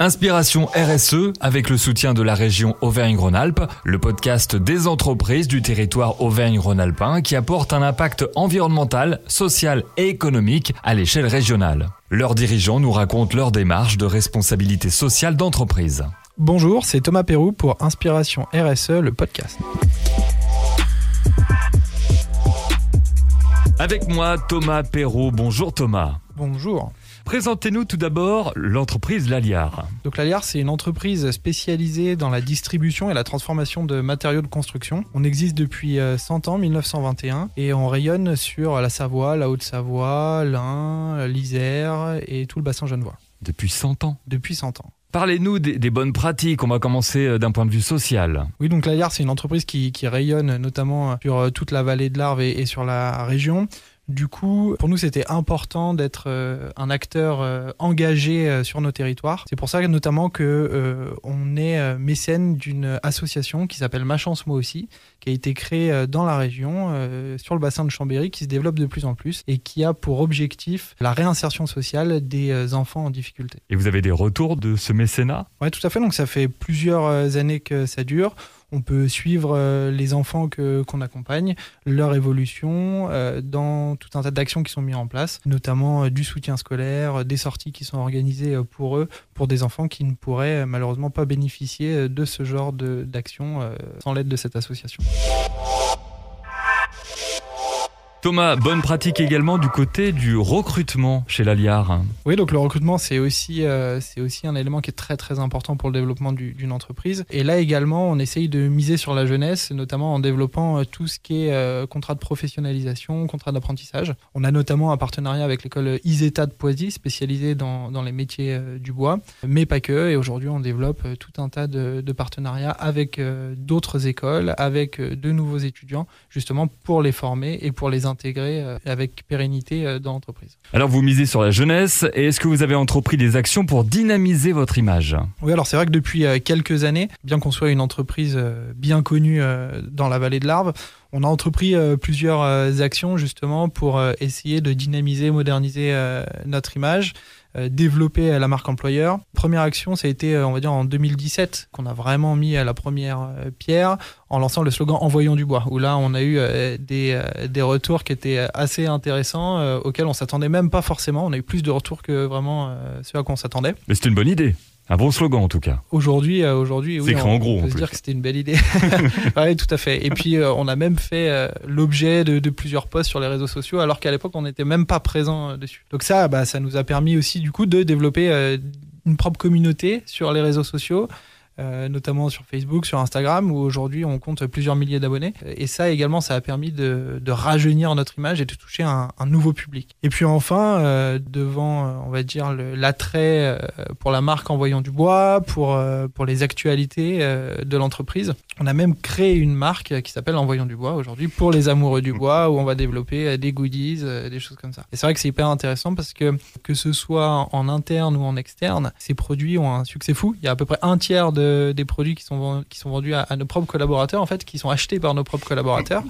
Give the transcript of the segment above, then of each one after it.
Inspiration RSE avec le soutien de la région Auvergne-Rhône-Alpes, le podcast des entreprises du territoire Auvergne-Rhône-Alpin qui apporte un impact environnemental, social et économique à l'échelle régionale. Leurs dirigeants nous racontent leur démarche de responsabilité sociale d'entreprise. Bonjour, c'est Thomas Perrou pour Inspiration RSE, le podcast. Avec moi, Thomas Perrault. Bonjour Thomas. Bonjour. Présentez-nous tout d'abord l'entreprise Laliar. Donc Laliar, c'est une entreprise spécialisée dans la distribution et la transformation de matériaux de construction. On existe depuis 100 euh, ans, 1921, et on rayonne sur la Savoie, la Haute-Savoie, l'Ain, l'Isère et tout le bassin genevois. Depuis 100 ans Depuis 100 ans. Parlez-nous des, bonnes pratiques. On va commencer euh, d'un point de vue social. Oui, donc Laliar, c'est une entreprise qui, rayonne notamment sur euh, toute la vallée de l'Arve et sur la région. Du coup, pour nous, c'était important d'être euh, un acteur euh, engagé euh, sur nos territoires. C'est pour ça notamment que on est mécène d'une association qui s'appelle Ma Chance Moi aussi, qui a été créée dans la région, sur le bassin de Chambéry, qui se développe de plus en plus et qui a pour objectif la réinsertion sociale des enfants en difficulté. Et vous avez des retours de ce mécénat? Oui, tout à fait. Donc ça fait plusieurs années que ça dure. On peut suivre euh, les enfants qu'on accompagne, leur évolution euh, dans tout un tas d'actions qui sont mises en place, notamment euh, du soutien scolaire, des sorties qui sont organisées pour eux, pour des enfants qui ne pourraient malheureusement pas bénéficier de ce genre d'actions sans l'aide de cette association. Thomas, bonne pratique également du côté du recrutement chez l'Aliar. Oui, donc le recrutement, c'est aussi, euh, aussi un élément qui est très très important pour le développement d'une entreprise. Et là également, on essaye de miser sur la jeunesse, notamment en développant euh, tout ce qui est euh, contrat de professionnalisation, contrat d'apprentissage. On a notamment un partenariat avec l'école ISETA de Poisy, spécialisée dans, dans les métiers du bois, mais pas que. Et aujourd'hui, on développe tout un tas de, de partenariats avec d'autres écoles, avec de nouveaux étudiants, justement pour les former et pour les intégrer euh, avec pérennité euh, dans l'entreprise. Alors vous misez sur la jeunesse et est-ce que vous avez entrepris des actions pour dynamiser votre image? Oui, alors c'est vrai que depuis euh, quelques années, bien qu'on soit une entreprise bien connue dans la vallée de l'Arve, on a entrepris plusieurs actions justement pour essayer de dynamiser, moderniser notre image. Euh, développer la marque employeur. Première action, ça a été, euh, on va dire, en 2017 qu'on a vraiment mis la première euh, pierre en lançant le slogan Envoyons du bois, où là, on a eu des, des retours qui étaient assez intéressants, auxquels on s'attendait même pas forcément. On a eu plus de retours que vraiment ceux à quoi on s'attendait. Mais c'est une bonne idée. Un bon slogan en tout cas. Aujourd'hui, euh, aujourd'hui, oui, on, en gros. peut se dire que c'était une belle idée. oui, tout à fait. Et puis, euh, on a même fait euh, l'objet de, plusieurs posts sur les réseaux sociaux, alors qu'à l'époque, on n'était même pas présent dessus. Donc ça, bah, ça nous a permis aussi du coup de développer une propre communauté sur les réseaux sociaux. Euh, notamment sur Facebook, sur Instagram, où aujourd'hui on compte plusieurs milliers d'abonnés. Et ça également, ça a permis de, rajeunir notre image et de toucher un, un nouveau public. Et puis enfin, euh, devant, euh, on va dire, l'attrait pour la marque en voyant du bois, pour, pour les actualités de l'entreprise, on a même créé une marque qui s'appelle Envoyant du bois aujourd'hui pour les amoureux du bois, où on va développer des goodies, des choses comme ça. Et c'est vrai que c'est hyper intéressant parce que que ce soit en interne ou en externe, ces produits ont un succès fou. Il y a à peu près un tiers de des produits qui sont, qui sont vendus à, nos propres collaborateurs, en fait, qui sont achetés par nos propres collaborateurs,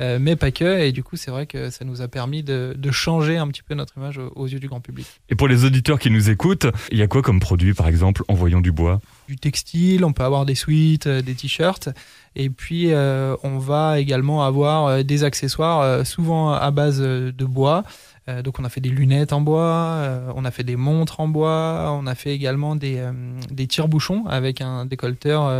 euh, mais pas que. Et du coup, c'est vrai que ça nous a permis de, changer un petit peu notre image aux, yeux du grand public. Et pour les auditeurs qui nous écoutent, il y a quoi comme produit, par exemple, en voyant du bois? Du textile, on peut avoir des suites, euh, des t-shirts. Et puis, euh, on va également avoir des accessoires, souvent à base de bois. Euh, donc on a fait des lunettes en bois, euh, on a fait des montres en bois, on a fait également des, euh, des tire-bouchons avec un décolleteur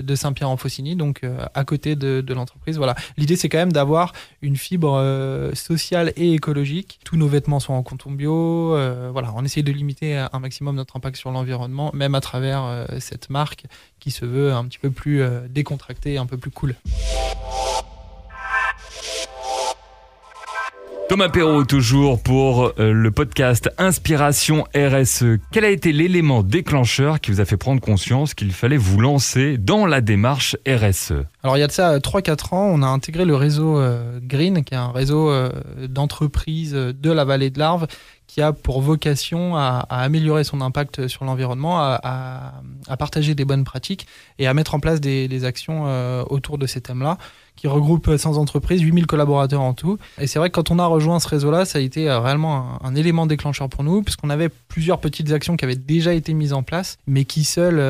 de Saint-Pierre-en-Faucigny, donc à côté de, de l'entreprise. Voilà. L'idée c'est quand même d'avoir une fibre sociale et écologique. Tous nos vêtements sont en coton bio. voilà, on essaye de limiter un maximum notre impact sur l'environnement, même à travers cette marque qui se veut un petit peu plus décontractée, un peu plus cool. Thomas Perrault, toujours pour euh, le podcast Inspiration RSE. Quel a été l'élément déclencheur qui vous a fait prendre conscience qu'il fallait vous lancer dans la démarche RSE Alors, il y a de ça 3-4 euh, ans, on a intégré le réseau euh, Green, qui est un réseau d'entreprises de la vallée de l'Arve qui a pour vocation à, améliorer son impact sur l'environnement, à, partager des bonnes pratiques et à mettre en place des, actions autour de ces thèmes-là qui regroupe 100 entreprises, 8000 collaborateurs en tout. Et c'est vrai que quand on a rejoint ce réseau-là, ça a été réellement un, élément déclencheur pour nous, puisqu'on avait plusieurs petites actions qui avaient déjà été mises en place, mais qui seules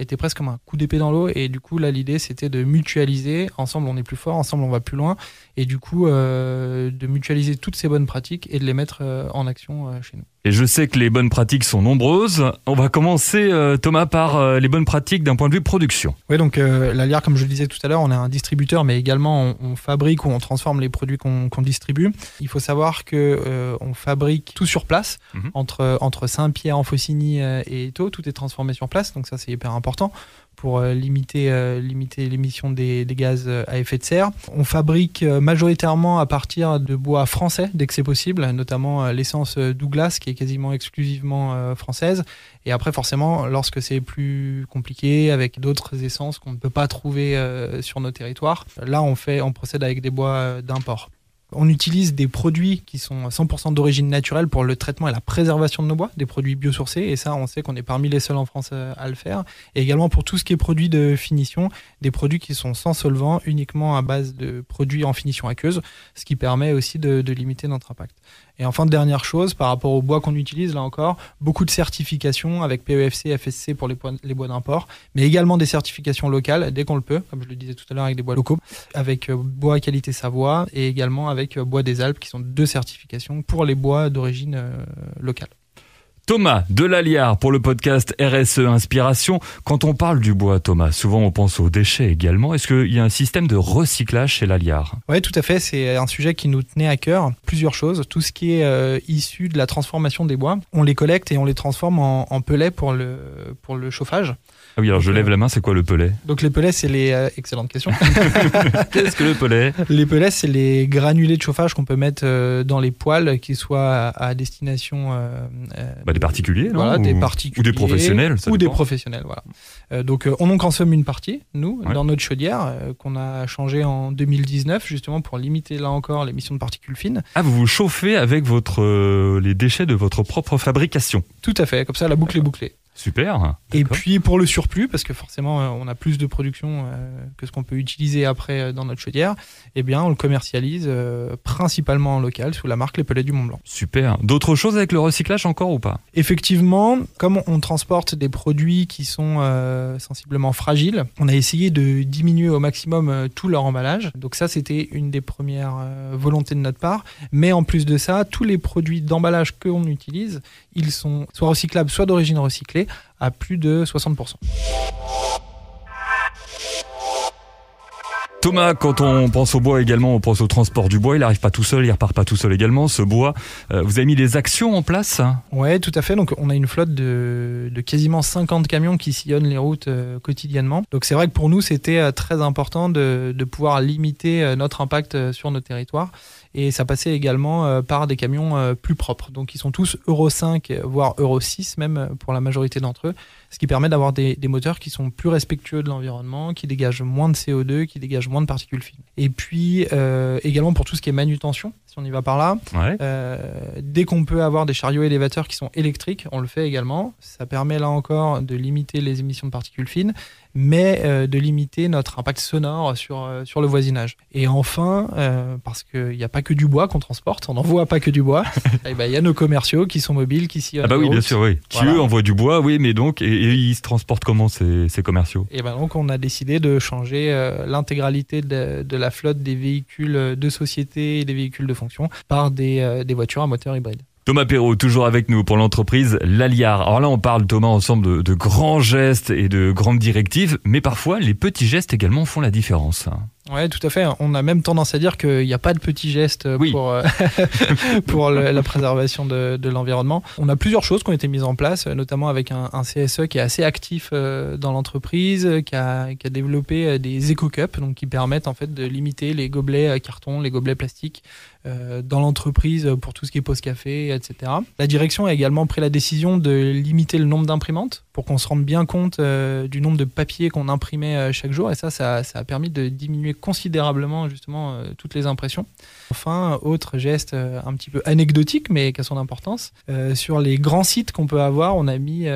étaient presque comme un coup d'épée dans l'eau. Et du coup, là, l'idée, c'était de mutualiser. Ensemble, on est plus fort, ensemble, on va plus loin. Et du coup, de mutualiser toutes ces bonnes pratiques et de les mettre en action chez nous. Et je sais que les bonnes pratiques sont nombreuses. On va commencer, euh, Thomas, par euh, les bonnes pratiques d'un point de vue production. Oui, donc euh, l'Aliar, comme je le disais tout à l'heure, on est un distributeur, mais également on, fabrique ou on transforme les produits qu'on distribue. Il faut savoir que on fabrique tout sur place, mhm. entre, entre Saint-Pierre, en Faucigny et Eto, tout est transformé sur place, donc ça c'est hyper important pour euh, limiter, euh, limiter l'émission des, gaz euh, à effet de serre. On fabrique majoritairement à partir de bois français dès que c'est possible, notamment l'essence Douglas qui est quasiment exclusivement française. Et après, forcément, lorsque c'est plus compliqué, avec d'autres essences qu'on ne peut pas trouver sur nos territoires, là, on, fait, on procède avec des bois d'import. On utilise des produits qui sont 100% d'origine naturelle pour le traitement et la préservation de nos bois, des produits biosourcés, et ça, on sait qu'on est parmi les seuls en France euh, à le faire. Et également pour tout ce qui est produits de finition, des produits qui sont sans solvant, uniquement à base de produits en finition aqueuse, ce qui permet aussi de, de limiter notre impact. Et enfin, dernière chose, par rapport au bois qu'on utilise, là encore, beaucoup de certifications avec PEFC, FSC pour les, bois d'import, mais également des certifications locales dès qu'on le peut, comme je le disais tout à l'heure avec des bois locaux, avec euh, bois qualité Savoie et également avec euh, bois des Alpes, qui sont deux certifications pour les bois d'origine euh, locale. Thomas de Laliard pour le podcast RSE Inspiration. Quand on parle du bois, Thomas, souvent on pense aux déchets également. Est-ce qu'il y a un système de recyclage chez Laliard? Oui, tout à fait. C'est un sujet qui nous tenait à cœur. Plusieurs choses. Tout ce qui est euh, issu de la transformation des bois, on les collecte et on les transforme en, en pellets pour le, pour le chauffage. Ah oui, alors je lève la main, c'est quoi le pellet? Donc les pellets, c'est les... Euh, excellente question. Qu'est-ce que le pellet? Les pellets, c'est les granulés de chauffage qu'on peut mettre euh, dans les poêles, qui soient à, destination... Euh, bah, des particuliers, non voilà, ou... des particuliers. Ou des professionnels, Ou des professionnels, voilà. donc on en consomme une partie, nous, dans notre chaudière, qu'on a changé en 2019, justement pour limiter, là encore, l'émission de particules fines. Ah, vous vous chauffez avec votre, les déchets de votre propre fabrication Tout à fait, comme ça la boucle est bouclée. Super. Et puis pour le surplus, parce que forcément euh, on a plus de production euh, que ce qu'on peut utiliser après euh, dans notre chaudière, eh bien on le commercialise principalement en local sous la marque Les Pelets du Mont Blanc. Super. D'autres choses avec le recyclage encore ou pas? Effectivement, comme on transporte des produits qui sont sensiblement fragiles, on a essayé de diminuer au maximum tout leur emballage. Donc ça c'était une des premières volontés de notre part. Mais en plus de ça, tous les produits d'emballage qu'on utilise, ils sont soit recyclables, soit d'origine recyclée, à plus de 60%. Thomas, quand on pense au bois également, on pense au transport du bois. Il n'arrive pas tout seul, il repart pas tout seul également. Ce bois, euh, vous avez mis des actions en place Ouais, tout à fait. Donc, on a une flotte de, quasiment 50 camions qui sillonnent les routes euh, quotidiennement. Donc, c'est vrai que pour nous, c'était euh, très important de, de, pouvoir limiter notre impact sur nos territoires et ça passait également euh, par des camions euh, plus propres. Donc ils sont tous Euro 5, voire Euro 6 même pour la majorité d'entre eux, ce qui permet d'avoir des, moteurs qui sont plus respectueux de l'environnement, qui dégagent moins de CO2, qui dégagent moins de particules fines. Et puis euh, également pour tout ce qui est manutention, si on y va par là, dès qu'on peut avoir des chariots élévateurs qui sont électriques, on le fait également. Ça permet là encore de limiter les émissions de particules fines mais euh, de limiter notre impact sonore sur, euh, sur le voisinage. Et enfin, euh, parce qu'il n'y a pas que du bois qu'on transporte, on n'envoie pas que du bois, eh ben, il y a nos commerciaux qui sont mobiles, qui s'y Ah bah oui, bien sûr, oui. Qui eux envoient du bois, oui, mais donc, et, ils se transportent comment ces, ces commerciaux? Et ben donc on a décidé de changer l'intégralité de, de, la flotte des véhicules de société et des véhicules de fonction par des, des voitures à moteur hybride. Thomas Perrault, toujours avec nous pour l'entreprise Laliard. Alors là, on parle, Thomas, ensemble de, grands gestes et de grandes directives, mais parfois, les petits gestes également font la différence. Oui, tout à fait. On a même tendance à dire qu'il n'y a pas de petits gestes pour, euh, pour la préservation de, l'environnement. On a plusieurs choses qui ont été mises en place, notamment avec un, CSE qui est assez actif euh, dans l'entreprise, qui a, qui a, développé euh, des éco-cups, donc qui permettent en fait de limiter les gobelets carton, les gobelets plastiques dans l'entreprise pour tout ce qui est pause café, etc. La direction a également pris la décision de limiter le nombre d'imprimantes pour qu'on se rende bien compte du nombre de papiers qu'on imprimait chaque jour, et ça, ça, ça a permis de diminuer considérablement justement toutes les impressions. Enfin, autre geste un petit peu anecdotique, mais qui a son importance, sur les grands sites qu'on peut avoir, on a mis,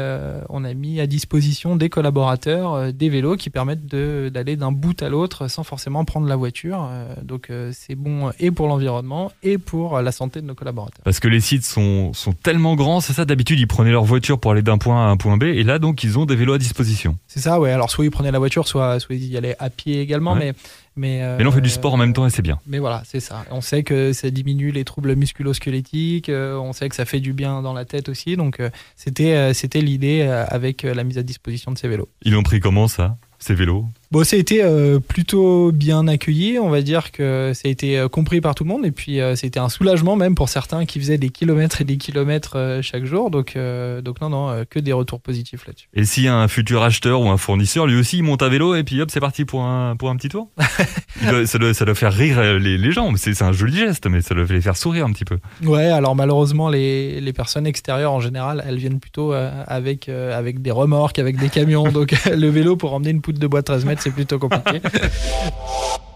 on a mis à disposition des collaborateurs des vélos qui permettent d'aller d'un bout à l'autre sans forcément prendre la voiture. donc c'est bon et pour l'environnement et pour la santé de nos collaborateurs. Parce que les sites sont, sont tellement grands, c'est ça d'habitude ils prenaient leur voiture pour aller d'un point à un point B et là donc ils ont des vélos à disposition. C'est ça, ouais. Alors soit ils prenaient la voiture, soit, soit ils y allaient à pied également, mais mais, euh, mais là, on fait du sport en même temps et c'est bien. Mais voilà, c'est ça. On sait que ça diminue les troubles musculo-squelettiques, euh, on sait que ça fait du bien dans la tête aussi. Donc, euh, c'était c'était l'idée avec la mise à disposition de ces vélos. Ils ont pris comment ça, ces vélos Bon, ça a été euh, plutôt bien accueilli. On va dire que ça a été euh, compris par tout le monde. Et puis, euh, c'était un soulagement même pour certains qui faisaient des kilomètres et des kilomètres chaque jour. Donc, donc non, non, que des retours positifs là-dessus. Et a un futur acheteur ou un fournisseur, lui aussi, il monte à vélo et puis hop, c'est parti pour un, pour un petit tour? Ça, doit, ça, doit, faire rire les, les gens. C'est un joli geste, mais ça doit les faire sourire un petit peu. Ouais, alors malheureusement, les, les personnes extérieures, en général, elles viennent plutôt avec, avec des remorques, avec des camions. donc, le vélo pour emmener une de bois de 13 mètres, c'est plutôt compliqué.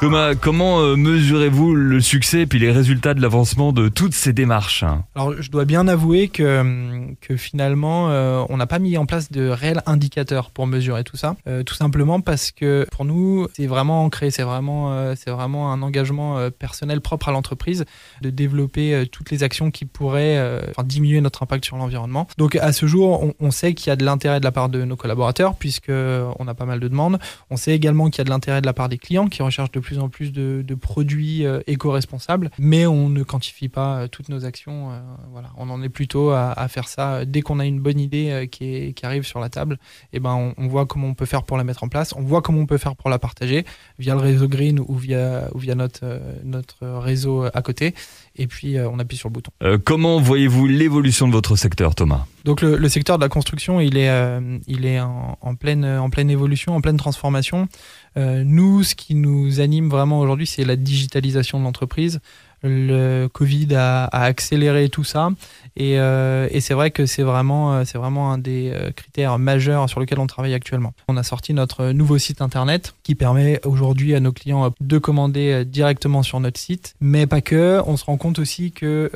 Thomas, comment euh, mesurez-vous le succès et puis les résultats de l'avancement de toutes ces démarches? Alors, je dois bien avouer que, que finalement, euh, on n'a pas mis en place de réels indicateurs pour mesurer tout ça. Euh, tout simplement parce que pour nous, c'est vraiment ancré, c'est vraiment, vraiment un engagement personnel propre à l'entreprise de développer toutes les actions qui pourraient diminuer notre impact sur l'environnement. Donc, à ce jour, on, on sait qu'il y a de l'intérêt de la part de nos collaborateurs, puisque on a pas mal de demandes. On sait également qu'il y a de l'intérêt de la part des clients qui recherchent de plus en plus de, produits euh, éco-responsables, mais on ne quantifie pas euh, toutes nos actions. Euh, voilà, on en est plutôt à, faire ça dès qu'on a une bonne idée qui, arrive sur la table. Et eh ben, on, voit comment on peut faire pour la mettre en place, on voit comment on peut faire pour la partager via le réseau Green ou via, ou via notre réseau à côté. Et puis on appuie sur le bouton. comment voyez-vous l'évolution de votre secteur, Thomas? Donc le, secteur de la construction, il est, il est en, en, pleine, en pleine évolution, en pleine transformation. Euh, nous, ce qui nous anime vraiment aujourd'hui, c'est la digitalisation de l'entreprise. Le Covid a, accéléré tout ça. Et, euh, et c'est vrai que c'est vraiment, euh, c'est vraiment un des critères majeurs sur lesquels on travaille actuellement. On a sorti notre nouveau site internet qui permet aujourd'hui à nos clients de commander directement sur notre site, mais pas que. On se rend compte aussi que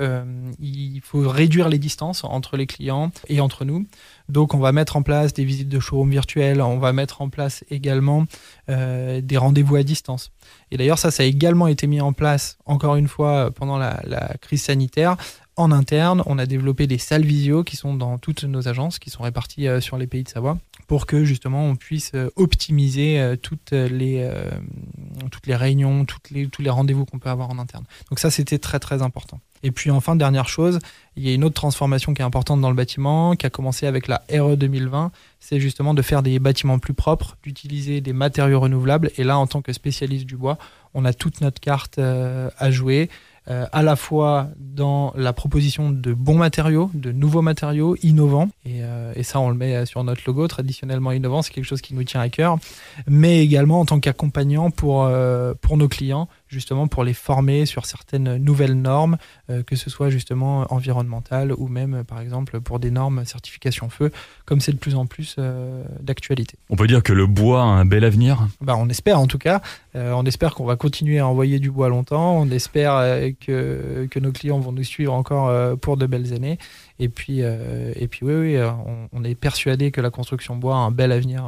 il faut réduire les distances entre les clients et entre nous. Donc on va mettre en place des visites de showroom virtuels, on va mettre en place également euh, des rendez-vous à distance. Et d'ailleurs ça, ça a également été mis en place, encore une fois, pendant la, crise sanitaire. En interne, on a développé des salles visio qui sont dans toutes nos agences, qui sont réparties euh, sur les pays de Savoie, pour que justement on puisse euh, optimiser toutes les, toutes les réunions, les, tous les rendez-vous qu'on peut avoir en interne. Donc ça, c'était très très important. Et puis enfin, dernière chose, il y a une autre transformation qui est importante dans le bâtiment, qui a commencé avec la RE 2020, c'est justement de faire des bâtiments plus propres, d'utiliser des matériaux renouvelables. Et là, en tant que spécialiste du bois, on a toute notre carte euh, à jouer. Euh, à la fois dans la proposition de bons matériaux, de nouveaux matériaux innovants, et, euh, ça on le met sur notre logo, traditionnellement innovant, c'est quelque chose qui nous tient à cœur, mais également en tant qu'accompagnant pour, pour nos clients justement pour les former sur certaines nouvelles normes, euh, que ce soit justement environnementales ou même par exemple pour des normes certification feu, comme c'est de plus en plus euh, d'actualité. On peut dire que le bois a un bel avenir? Bah, On espère en tout cas. Euh, on espère qu'on va continuer à envoyer du bois longtemps. On espère que, que nos clients vont nous suivre encore pour de belles années. Et puis, et puis oui, oui on, on, est persuadé que la construction bois a un bel avenir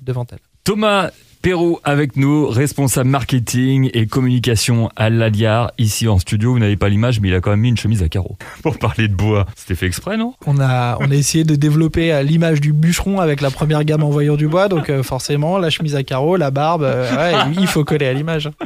devant elle. Thomas Perrault avec nous, responsable marketing et communication à l'Aliar, ici en studio. Vous n'avez pas l'image, mais il a quand même mis une chemise à carreaux. Pour parler de bois, c'était fait exprès, non? On a, on a essayé de développer euh, l'image du bûcheron avec la première gamme en voyant du bois, donc euh, forcément, la chemise à carreaux, la barbe, euh, il faut coller à l'image.